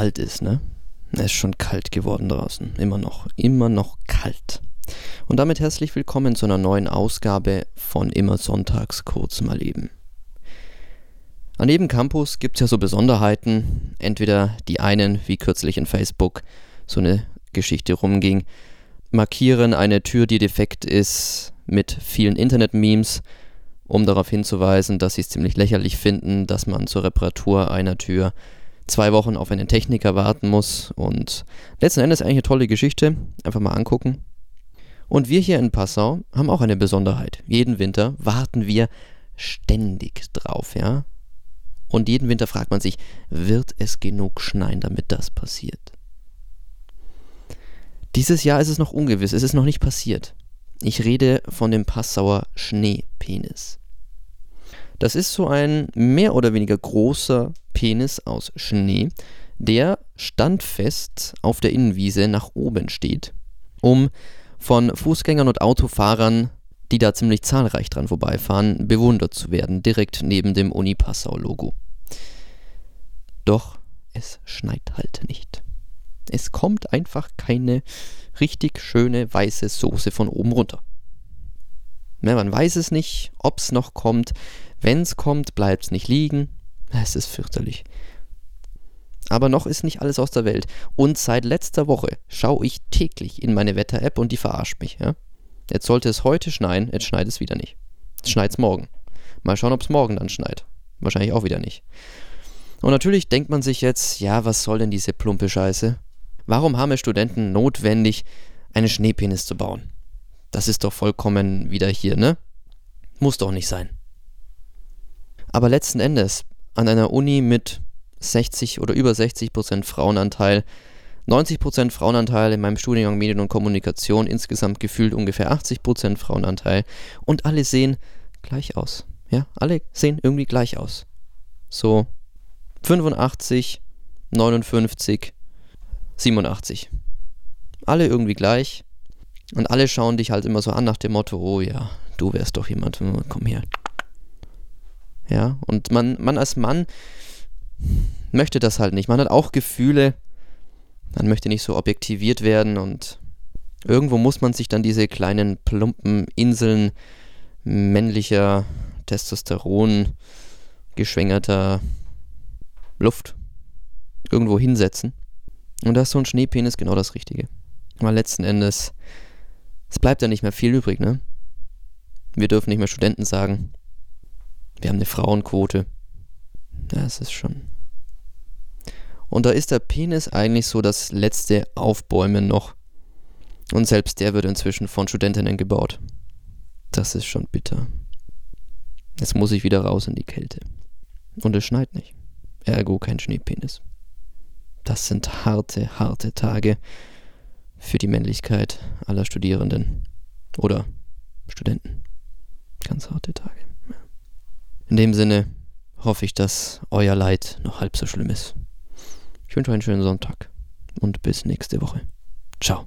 kalt ist, ne? Es ist schon kalt geworden draußen. Immer noch. Immer noch kalt. Und damit herzlich willkommen zu einer neuen Ausgabe von Immer Sonntags kurz mal eben. An jedem Campus gibt es ja so Besonderheiten. Entweder die einen, wie kürzlich in Facebook so eine Geschichte rumging, markieren eine Tür, die defekt ist, mit vielen Internet-Memes, um darauf hinzuweisen, dass sie es ziemlich lächerlich finden, dass man zur Reparatur einer Tür zwei Wochen auf einen Techniker warten muss. Und letzten Endes eigentlich eine tolle Geschichte. Einfach mal angucken. Und wir hier in Passau haben auch eine Besonderheit. Jeden Winter warten wir ständig drauf, ja? Und jeden Winter fragt man sich, wird es genug schneien, damit das passiert? Dieses Jahr ist es noch ungewiss, es ist noch nicht passiert. Ich rede von dem Passauer Schneepenis. Das ist so ein mehr oder weniger großer Penis aus Schnee, der standfest auf der Innenwiese nach oben steht, um von Fußgängern und Autofahrern, die da ziemlich zahlreich dran vorbeifahren, bewundert zu werden, direkt neben dem Uni Passau Logo. Doch es schneit halt nicht. Es kommt einfach keine richtig schöne weiße Soße von oben runter. Man weiß es nicht, ob es noch kommt. Wenn es kommt, bleibt es nicht liegen. Es ist fürchterlich. Aber noch ist nicht alles aus der Welt. Und seit letzter Woche schaue ich täglich in meine Wetter-App und die verarscht mich. Ja? Jetzt sollte es heute schneien, jetzt schneit es wieder nicht. Jetzt schneit es morgen. Mal schauen, ob es morgen dann schneit. Wahrscheinlich auch wieder nicht. Und natürlich denkt man sich jetzt, ja, was soll denn diese plumpe Scheiße? Warum haben es Studenten notwendig, einen Schneepenis zu bauen? Das ist doch vollkommen wieder hier, ne? Muss doch nicht sein. Aber letzten Endes, an einer Uni mit 60 oder über 60 Prozent Frauenanteil, 90 Prozent Frauenanteil in meinem Studiengang Medien und Kommunikation, insgesamt gefühlt ungefähr 80 Prozent Frauenanteil und alle sehen gleich aus. Ja, alle sehen irgendwie gleich aus. So 85, 59, 87. Alle irgendwie gleich. Und alle schauen dich halt immer so an nach dem Motto, oh ja, du wärst doch jemand, komm her. Ja, und man, man als Mann möchte das halt nicht. Man hat auch Gefühle, man möchte nicht so objektiviert werden und irgendwo muss man sich dann diese kleinen plumpen Inseln männlicher Testosteron geschwängerter Luft irgendwo hinsetzen. Und da ist so ein Schneepenis genau das Richtige. Weil letzten Endes, es bleibt ja nicht mehr viel übrig, ne? Wir dürfen nicht mehr Studenten sagen. Wir haben eine Frauenquote. Ja, es ist schon. Und da ist der Penis eigentlich so das letzte Aufbäumen noch. Und selbst der wird inzwischen von Studentinnen gebaut. Das ist schon bitter. Jetzt muss ich wieder raus in die Kälte. Und es schneit nicht. Ergo kein Schneepenis. Das sind harte, harte Tage für die Männlichkeit aller Studierenden oder Studenten. Ganz harte Tage. In dem Sinne hoffe ich, dass euer Leid noch halb so schlimm ist. Ich wünsche euch einen schönen Sonntag und bis nächste Woche. Ciao.